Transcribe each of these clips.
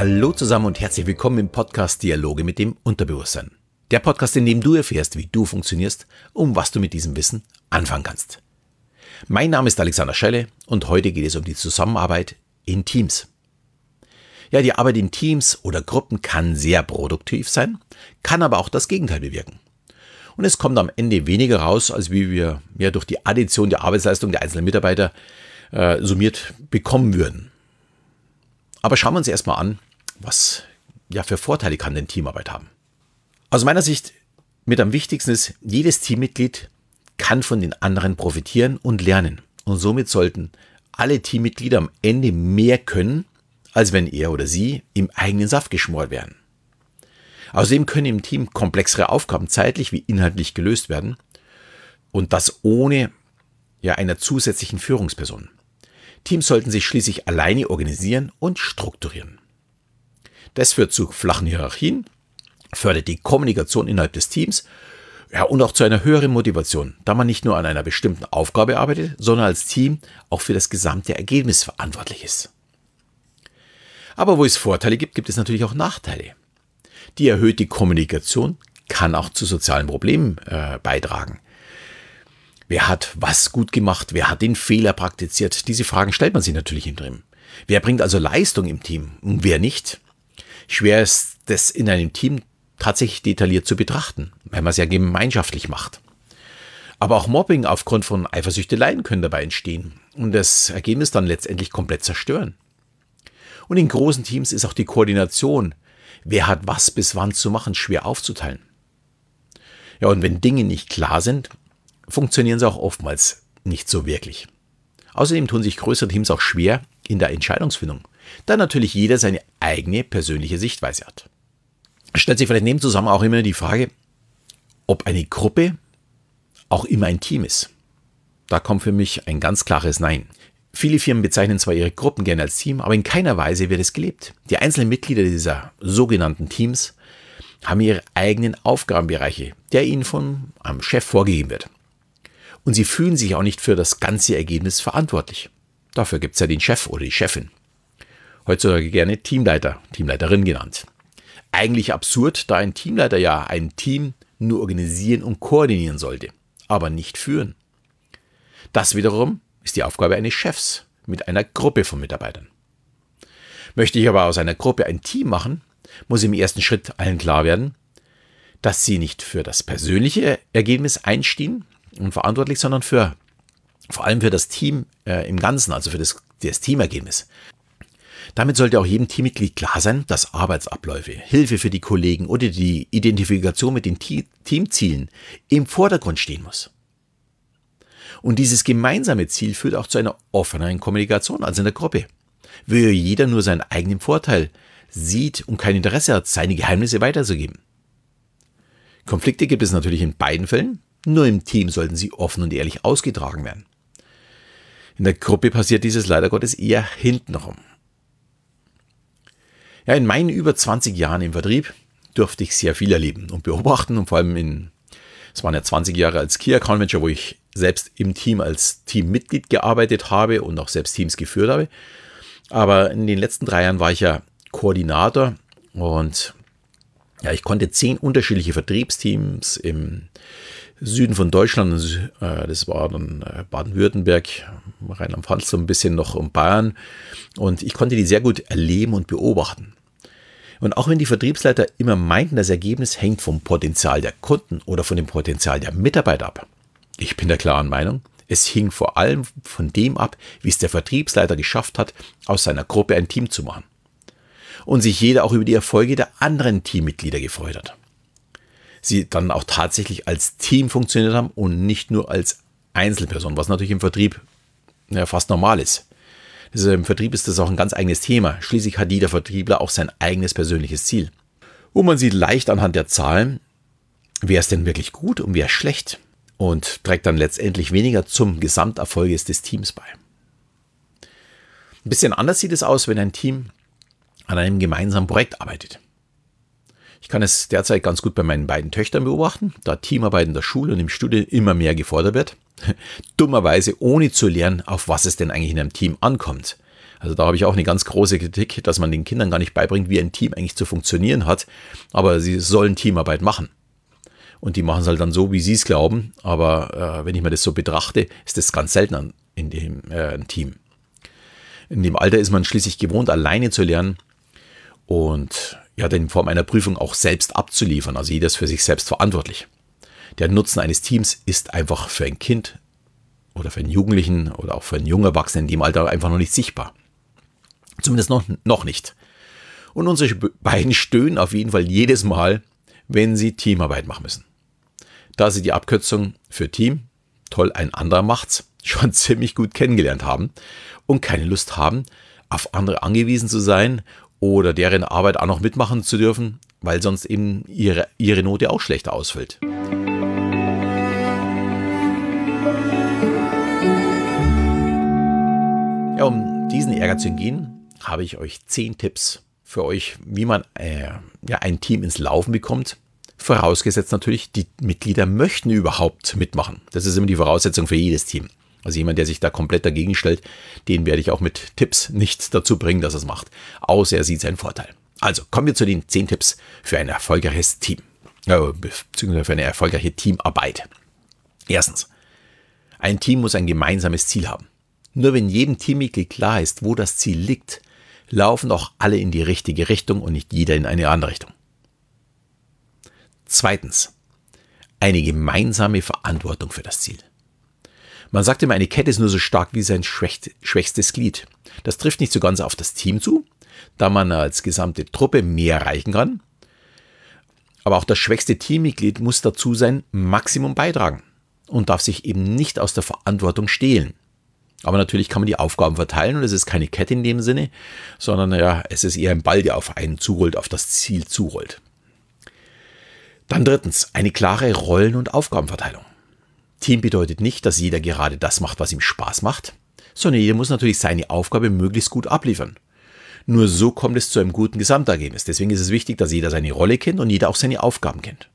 Hallo zusammen und herzlich willkommen im Podcast Dialoge mit dem Unterbewusstsein. Der Podcast, in dem du erfährst, wie du funktionierst und was du mit diesem Wissen anfangen kannst. Mein Name ist Alexander Schelle und heute geht es um die Zusammenarbeit in Teams. Ja, die Arbeit in Teams oder Gruppen kann sehr produktiv sein, kann aber auch das Gegenteil bewirken. Und es kommt am Ende weniger raus, als wie wir ja durch die Addition der Arbeitsleistung der einzelnen Mitarbeiter äh, summiert bekommen würden. Aber schauen wir uns erstmal an, was ja für Vorteile kann denn Teamarbeit haben. Aus meiner Sicht mit am wichtigsten ist, jedes Teammitglied kann von den anderen profitieren und lernen. Und somit sollten alle Teammitglieder am Ende mehr können, als wenn er oder sie im eigenen Saft geschmort wären. Außerdem können im Team komplexere Aufgaben zeitlich wie inhaltlich gelöst werden und das ohne ja einer zusätzlichen Führungsperson. Teams sollten sich schließlich alleine organisieren und strukturieren. Das führt zu flachen Hierarchien, fördert die Kommunikation innerhalb des Teams ja, und auch zu einer höheren Motivation, da man nicht nur an einer bestimmten Aufgabe arbeitet, sondern als Team auch für das gesamte Ergebnis verantwortlich ist. Aber wo es Vorteile gibt, gibt es natürlich auch Nachteile. Die erhöhte Kommunikation kann auch zu sozialen Problemen äh, beitragen. Wer hat was gut gemacht? Wer hat den Fehler praktiziert? Diese Fragen stellt man sich natürlich im Team. Wer bringt also Leistung im Team und wer nicht? Schwer ist das in einem Team tatsächlich detailliert zu betrachten, weil man es ja gemeinschaftlich macht. Aber auch Mobbing aufgrund von Eifersüchteleien können dabei entstehen und das Ergebnis dann letztendlich komplett zerstören. Und in großen Teams ist auch die Koordination, wer hat was bis wann zu machen, schwer aufzuteilen. Ja, und wenn Dinge nicht klar sind, funktionieren sie auch oftmals nicht so wirklich. Außerdem tun sich größere Teams auch schwer in der Entscheidungsfindung, da natürlich jeder seine eigene persönliche Sichtweise hat. Stellt sich vielleicht neben zusammen auch immer die Frage, ob eine Gruppe auch immer ein Team ist. Da kommt für mich ein ganz klares Nein. Viele Firmen bezeichnen zwar ihre Gruppen gerne als Team, aber in keiner Weise wird es gelebt. Die einzelnen Mitglieder dieser sogenannten Teams haben ihre eigenen Aufgabenbereiche, der ihnen von einem Chef vorgegeben wird und sie fühlen sich auch nicht für das ganze Ergebnis verantwortlich. Dafür gibt es ja den Chef oder die Chefin. Heutzutage gerne Teamleiter, Teamleiterin genannt. Eigentlich absurd, da ein Teamleiter ja ein Team nur organisieren und koordinieren sollte, aber nicht führen. Das wiederum ist die Aufgabe eines Chefs mit einer Gruppe von Mitarbeitern. Möchte ich aber aus einer Gruppe ein Team machen, muss im ersten Schritt allen klar werden, dass sie nicht für das persönliche Ergebnis einstehen, und verantwortlich, sondern für vor allem für das Team äh, im Ganzen, also für das, das Teamergebnis. Damit sollte auch jedem Teammitglied klar sein, dass Arbeitsabläufe, Hilfe für die Kollegen oder die Identifikation mit den Teamzielen im Vordergrund stehen muss. Und dieses gemeinsame Ziel führt auch zu einer offeneren Kommunikation als in der Gruppe. Wo jeder nur seinen eigenen Vorteil sieht und kein Interesse hat, seine Geheimnisse weiterzugeben. Konflikte gibt es natürlich in beiden Fällen, nur im Team sollten sie offen und ehrlich ausgetragen werden. In der Gruppe passiert dieses leider Gottes eher hintenrum. Ja, in meinen über 20 Jahren im Vertrieb durfte ich sehr viel erleben und beobachten und vor allem in, es waren ja 20 Jahre als Key Account Manager, wo ich selbst im Team als Teammitglied gearbeitet habe und auch selbst Teams geführt habe. Aber in den letzten drei Jahren war ich ja Koordinator und ja, ich konnte zehn unterschiedliche Vertriebsteams im Süden von Deutschland, äh, das war dann äh, Baden-Württemberg, Rheinland-Pfalz, so ein bisschen noch um Bayern. Und ich konnte die sehr gut erleben und beobachten. Und auch wenn die Vertriebsleiter immer meinten, das Ergebnis hängt vom Potenzial der Kunden oder von dem Potenzial der Mitarbeiter ab. Ich bin der klaren Meinung, es hing vor allem von dem ab, wie es der Vertriebsleiter geschafft hat, aus seiner Gruppe ein Team zu machen. Und sich jeder auch über die Erfolge der anderen Teammitglieder gefreut hat sie dann auch tatsächlich als Team funktioniert haben und nicht nur als Einzelperson, was natürlich im Vertrieb ja, fast normal ist. Also Im Vertrieb ist das auch ein ganz eigenes Thema. Schließlich hat jeder Vertriebler auch sein eigenes persönliches Ziel. Und man sieht leicht anhand der Zahlen, wer ist denn wirklich gut und wer schlecht und trägt dann letztendlich weniger zum Gesamterfolg des Teams bei. Ein bisschen anders sieht es aus, wenn ein Team an einem gemeinsamen Projekt arbeitet. Ich kann es derzeit ganz gut bei meinen beiden Töchtern beobachten, da Teamarbeit in der Schule und im Studium immer mehr gefordert wird. Dummerweise ohne zu lernen, auf was es denn eigentlich in einem Team ankommt. Also da habe ich auch eine ganz große Kritik, dass man den Kindern gar nicht beibringt, wie ein Team eigentlich zu funktionieren hat. Aber sie sollen Teamarbeit machen. Und die machen es halt dann so, wie sie es glauben. Aber äh, wenn ich mir das so betrachte, ist das ganz selten in dem äh, Team. In dem Alter ist man schließlich gewohnt, alleine zu lernen und ja, in Form einer Prüfung auch selbst abzuliefern. Also jeder ist für sich selbst verantwortlich. Der Nutzen eines Teams ist einfach für ein Kind oder für einen Jugendlichen oder auch für einen jungen Erwachsenen in dem Alter einfach noch nicht sichtbar. Zumindest noch, noch nicht. Und unsere beiden stöhnen auf jeden Fall jedes Mal, wenn sie Teamarbeit machen müssen. Da sie die Abkürzung für Team, toll, ein anderer macht's, schon ziemlich gut kennengelernt haben und keine Lust haben, auf andere angewiesen zu sein oder deren Arbeit auch noch mitmachen zu dürfen, weil sonst eben ihre, ihre Note auch schlechter ausfällt. Ja, um diesen Ärger zu umgehen, habe ich euch zehn Tipps für euch, wie man äh, ja, ein Team ins Laufen bekommt. Vorausgesetzt natürlich, die Mitglieder möchten überhaupt mitmachen. Das ist immer die Voraussetzung für jedes Team. Also jemand, der sich da komplett dagegen stellt, den werde ich auch mit Tipps nicht dazu bringen, dass er es macht. Außer er sieht seinen Vorteil. Also kommen wir zu den zehn Tipps für ein erfolgreiches Team. Äh, beziehungsweise für eine erfolgreiche Teamarbeit. Erstens. Ein Team muss ein gemeinsames Ziel haben. Nur wenn jedem Teammitglied klar ist, wo das Ziel liegt, laufen auch alle in die richtige Richtung und nicht jeder in eine andere Richtung. Zweitens. Eine gemeinsame Verantwortung für das Ziel. Man sagt immer, eine Kette ist nur so stark wie sein schwächstes Glied. Das trifft nicht so ganz auf das Team zu, da man als gesamte Truppe mehr erreichen kann. Aber auch das schwächste Teammitglied muss dazu sein Maximum beitragen und darf sich eben nicht aus der Verantwortung stehlen. Aber natürlich kann man die Aufgaben verteilen und es ist keine Kette in dem Sinne, sondern ja, es ist eher ein Ball, der auf einen zurollt, auf das Ziel zurollt. Dann drittens, eine klare Rollen- und Aufgabenverteilung. Team bedeutet nicht, dass jeder gerade das macht, was ihm Spaß macht, sondern jeder muss natürlich seine Aufgabe möglichst gut abliefern. Nur so kommt es zu einem guten Gesamtergebnis. Deswegen ist es wichtig, dass jeder seine Rolle kennt und jeder auch seine Aufgaben kennt.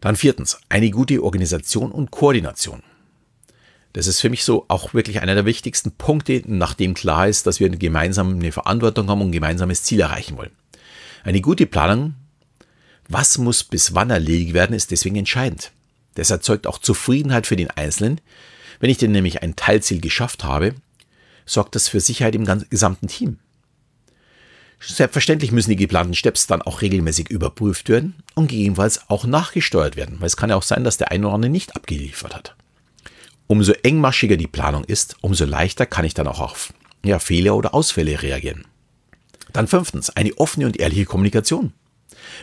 Dann viertens, eine gute Organisation und Koordination. Das ist für mich so auch wirklich einer der wichtigsten Punkte, nachdem klar ist, dass wir gemeinsam eine Verantwortung haben und ein gemeinsames Ziel erreichen wollen. Eine gute Planung, was muss bis wann erledigt werden, ist deswegen entscheidend. Das erzeugt auch Zufriedenheit für den Einzelnen. Wenn ich denn nämlich ein Teilziel geschafft habe, sorgt das für Sicherheit im gesamten Team. Selbstverständlich müssen die geplanten Steps dann auch regelmäßig überprüft werden und gegebenenfalls auch nachgesteuert werden, weil es kann ja auch sein, dass der eine oder andere nicht abgeliefert hat. Umso engmaschiger die Planung ist, umso leichter kann ich dann auch auf ja, Fehler oder Ausfälle reagieren. Dann fünftens, eine offene und ehrliche Kommunikation.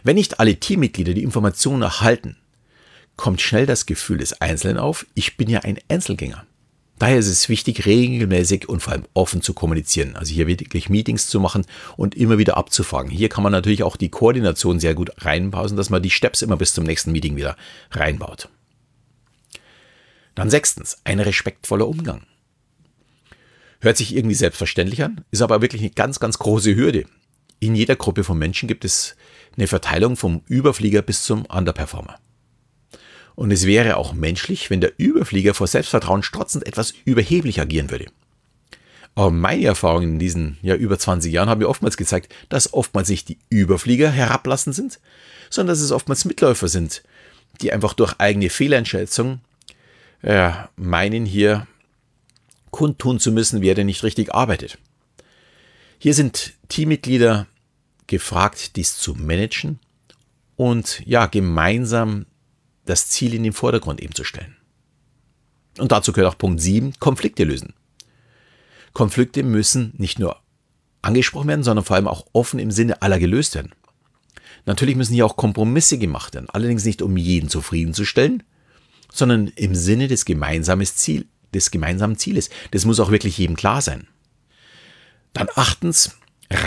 Wenn nicht alle Teammitglieder die Informationen erhalten, kommt schnell das Gefühl des Einzelnen auf, ich bin ja ein Einzelgänger. Daher ist es wichtig, regelmäßig und vor allem offen zu kommunizieren. Also hier wirklich Meetings zu machen und immer wieder abzufragen. Hier kann man natürlich auch die Koordination sehr gut reinbauen, dass man die Steps immer bis zum nächsten Meeting wieder reinbaut. Dann sechstens, ein respektvoller Umgang. Hört sich irgendwie selbstverständlich an, ist aber wirklich eine ganz, ganz große Hürde. In jeder Gruppe von Menschen gibt es eine Verteilung vom Überflieger bis zum Underperformer. Und es wäre auch menschlich, wenn der Überflieger vor Selbstvertrauen strotzend etwas überheblich agieren würde. Aber meine Erfahrungen in diesen ja, über 20 Jahren haben mir oftmals gezeigt, dass oftmals nicht die Überflieger herablassend sind, sondern dass es oftmals Mitläufer sind, die einfach durch eigene Fehleinschätzung äh, meinen hier kundtun zu müssen, wer denn nicht richtig arbeitet. Hier sind Teammitglieder gefragt, dies zu managen und ja, gemeinsam das Ziel in den Vordergrund eben zu stellen. Und dazu gehört auch Punkt 7, Konflikte lösen. Konflikte müssen nicht nur angesprochen werden, sondern vor allem auch offen im Sinne aller gelöst werden. Natürlich müssen hier auch Kompromisse gemacht werden, allerdings nicht um jeden zufriedenzustellen, sondern im Sinne des gemeinsamen Ziel, des gemeinsamen Zieles. Das muss auch wirklich jedem klar sein. Dann achtens,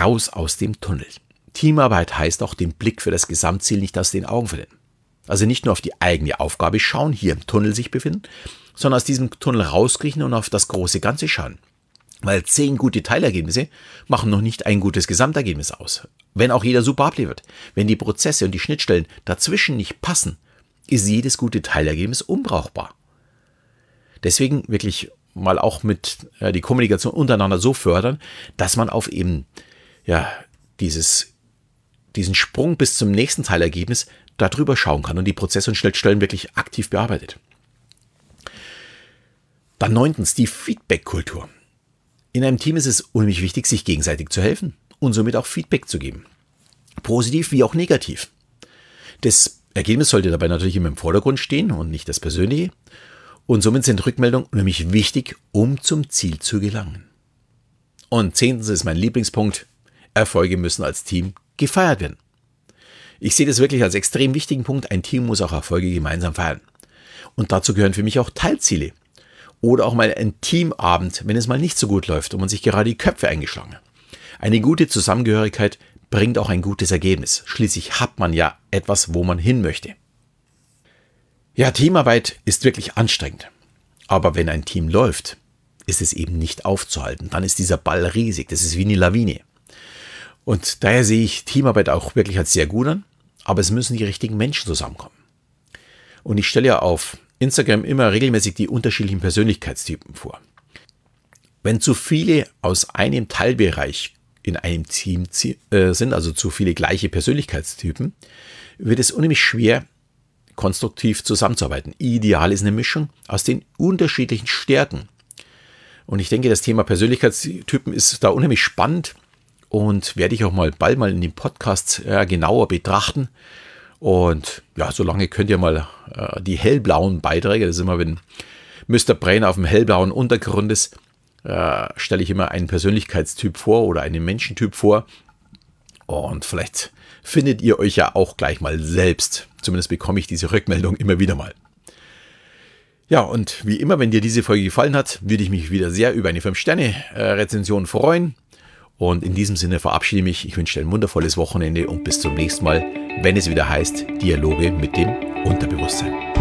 raus aus dem Tunnel. Teamarbeit heißt auch den Blick für das Gesamtziel nicht aus den Augen verlieren. Also nicht nur auf die eigene Aufgabe schauen, hier im Tunnel sich befinden, sondern aus diesem Tunnel rauskriechen und auf das große Ganze schauen. Weil zehn gute Teilergebnisse machen noch nicht ein gutes Gesamtergebnis aus. Wenn auch jeder super abliefert. Wenn die Prozesse und die Schnittstellen dazwischen nicht passen, ist jedes gute Teilergebnis unbrauchbar. Deswegen wirklich mal auch mit äh, die Kommunikation untereinander so fördern, dass man auf eben ja dieses diesen Sprung bis zum nächsten Teilergebnis darüber schauen kann und die Prozesse und Schnittstellen wirklich aktiv bearbeitet. Dann neuntens die Feedback-Kultur. In einem Team ist es unheimlich wichtig, sich gegenseitig zu helfen und somit auch Feedback zu geben. Positiv wie auch negativ. Das Ergebnis sollte dabei natürlich immer im Vordergrund stehen und nicht das Persönliche. Und somit sind Rückmeldungen unheimlich wichtig, um zum Ziel zu gelangen. Und zehntens ist mein Lieblingspunkt, Erfolge müssen als Team gefeiert werden. Ich sehe das wirklich als extrem wichtigen Punkt. Ein Team muss auch Erfolge gemeinsam feiern. Und dazu gehören für mich auch Teilziele. Oder auch mal ein Teamabend, wenn es mal nicht so gut läuft und man sich gerade die Köpfe eingeschlagen hat. Eine gute Zusammengehörigkeit bringt auch ein gutes Ergebnis. Schließlich hat man ja etwas, wo man hin möchte. Ja, Teamarbeit ist wirklich anstrengend. Aber wenn ein Team läuft, ist es eben nicht aufzuhalten. Dann ist dieser Ball riesig. Das ist wie eine Lawine. Und daher sehe ich Teamarbeit auch wirklich als sehr gut an. Aber es müssen die richtigen Menschen zusammenkommen. Und ich stelle ja auf Instagram immer regelmäßig die unterschiedlichen Persönlichkeitstypen vor. Wenn zu viele aus einem Teilbereich in einem Team äh, sind, also zu viele gleiche Persönlichkeitstypen, wird es unheimlich schwer, konstruktiv zusammenzuarbeiten. Ideal ist eine Mischung aus den unterschiedlichen Stärken. Und ich denke, das Thema Persönlichkeitstypen ist da unheimlich spannend und werde ich auch mal bald mal in dem Podcast äh, genauer betrachten. Und ja, solange könnt ihr mal äh, die hellblauen Beiträge, das ist immer, wenn Mr. Brain auf dem hellblauen Untergrund ist, äh, stelle ich immer einen Persönlichkeitstyp vor oder einen Menschentyp vor. Und vielleicht findet ihr euch ja auch gleich mal selbst. Zumindest bekomme ich diese Rückmeldung immer wieder mal. Ja, und wie immer, wenn dir diese Folge gefallen hat, würde ich mich wieder sehr über eine 5-Sterne-Rezension freuen. Und in diesem Sinne verabschiede ich mich. Ich wünsche dir ein wundervolles Wochenende und bis zum nächsten Mal, wenn es wieder heißt Dialoge mit dem Unterbewusstsein.